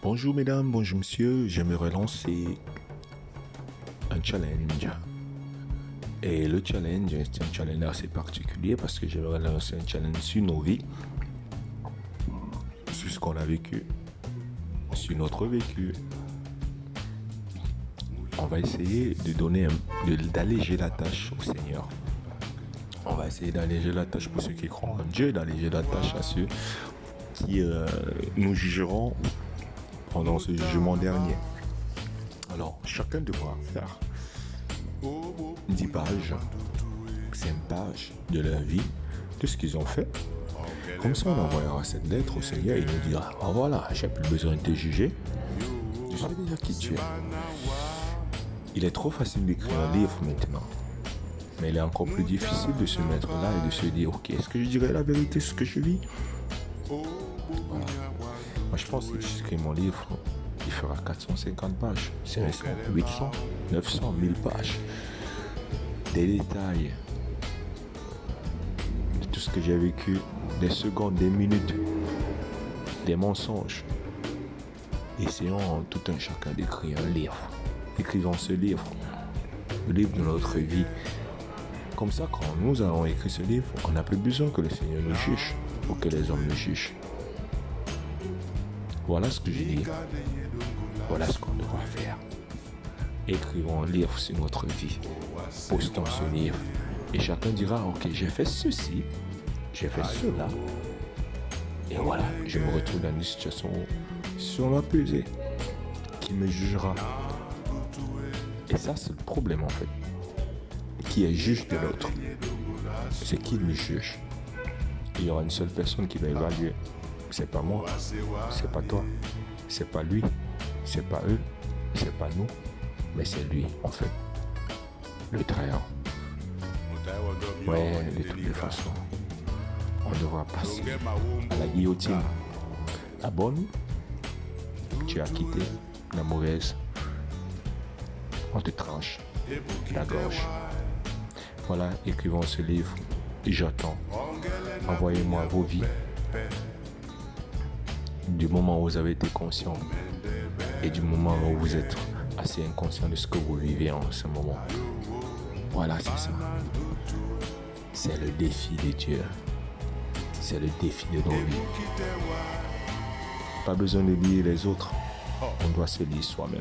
Bonjour mesdames, bonjour monsieur, j'aimerais lancer un challenge. Et le challenge, c'est un challenge assez particulier parce que j'aimerais lancer un challenge sur nos vies, sur ce qu'on a vécu, sur notre vécu. On va essayer de donner, d'alléger la tâche au Seigneur. On va essayer d'alléger la tâche pour ceux qui croient en Dieu, d'alléger la tâche à ceux qui euh, nous jugeront pendant ce jugement dernier. Alors, chacun devra faire 10 pages, 5 pages de leur vie, de ce qu'ils ont fait. Comme ça, on envoyera cette lettre au Seigneur et il nous dira, ah voilà, j'ai plus besoin de te juger. Je sais déjà qui tu es. Il est trop facile d'écrire un livre maintenant. Mais il est encore plus difficile de se mettre là et de se dire, ok, est-ce que je dirais la vérité ce que je vis? Je pense que j'écris mon livre, il fera 450 pages. C'est 800, 900, 1000 pages. Des détails de tout ce que j'ai vécu, des secondes, des minutes, des mensonges. Essayons tout un chacun d'écrire un livre. Écrivons ce livre, le livre de notre vie. Comme ça, quand nous avons écrit ce livre, on n'a plus besoin que le Seigneur nous juge ou que les hommes nous jugent. Voilà ce que je dis. Voilà ce qu'on devra faire. Écrivons un livre sur notre vie. Postons ce livre. Et chacun dira, ok, j'ai fait ceci, j'ai fait cela. Et voilà, je me retrouve dans une situation où, si on m'a pesé, qui me jugera Et ça, c'est le problème en fait. Qui est juge de l'autre? C'est qui me juge? Il y aura une seule personne qui va évaluer. C'est pas moi, c'est pas toi, c'est pas lui, c'est pas eux, c'est pas nous, mais c'est lui en fait. Le trahir. Ouais, de toutes les façons. On devra passer à la guillotine. La bonne, tu as quitté. La mauvaise, on te tranche la gorge. Voilà, écrivons ce livre. Et j'attends. Envoyez-moi vos vies. Du moment où vous avez été conscient et du moment où vous êtes assez inconscient de ce que vous vivez en ce moment. Voilà, c'est ça. C'est le défi de Dieu. C'est le défi de nos vies. Pas besoin de lire les autres. On doit se lire soi-même.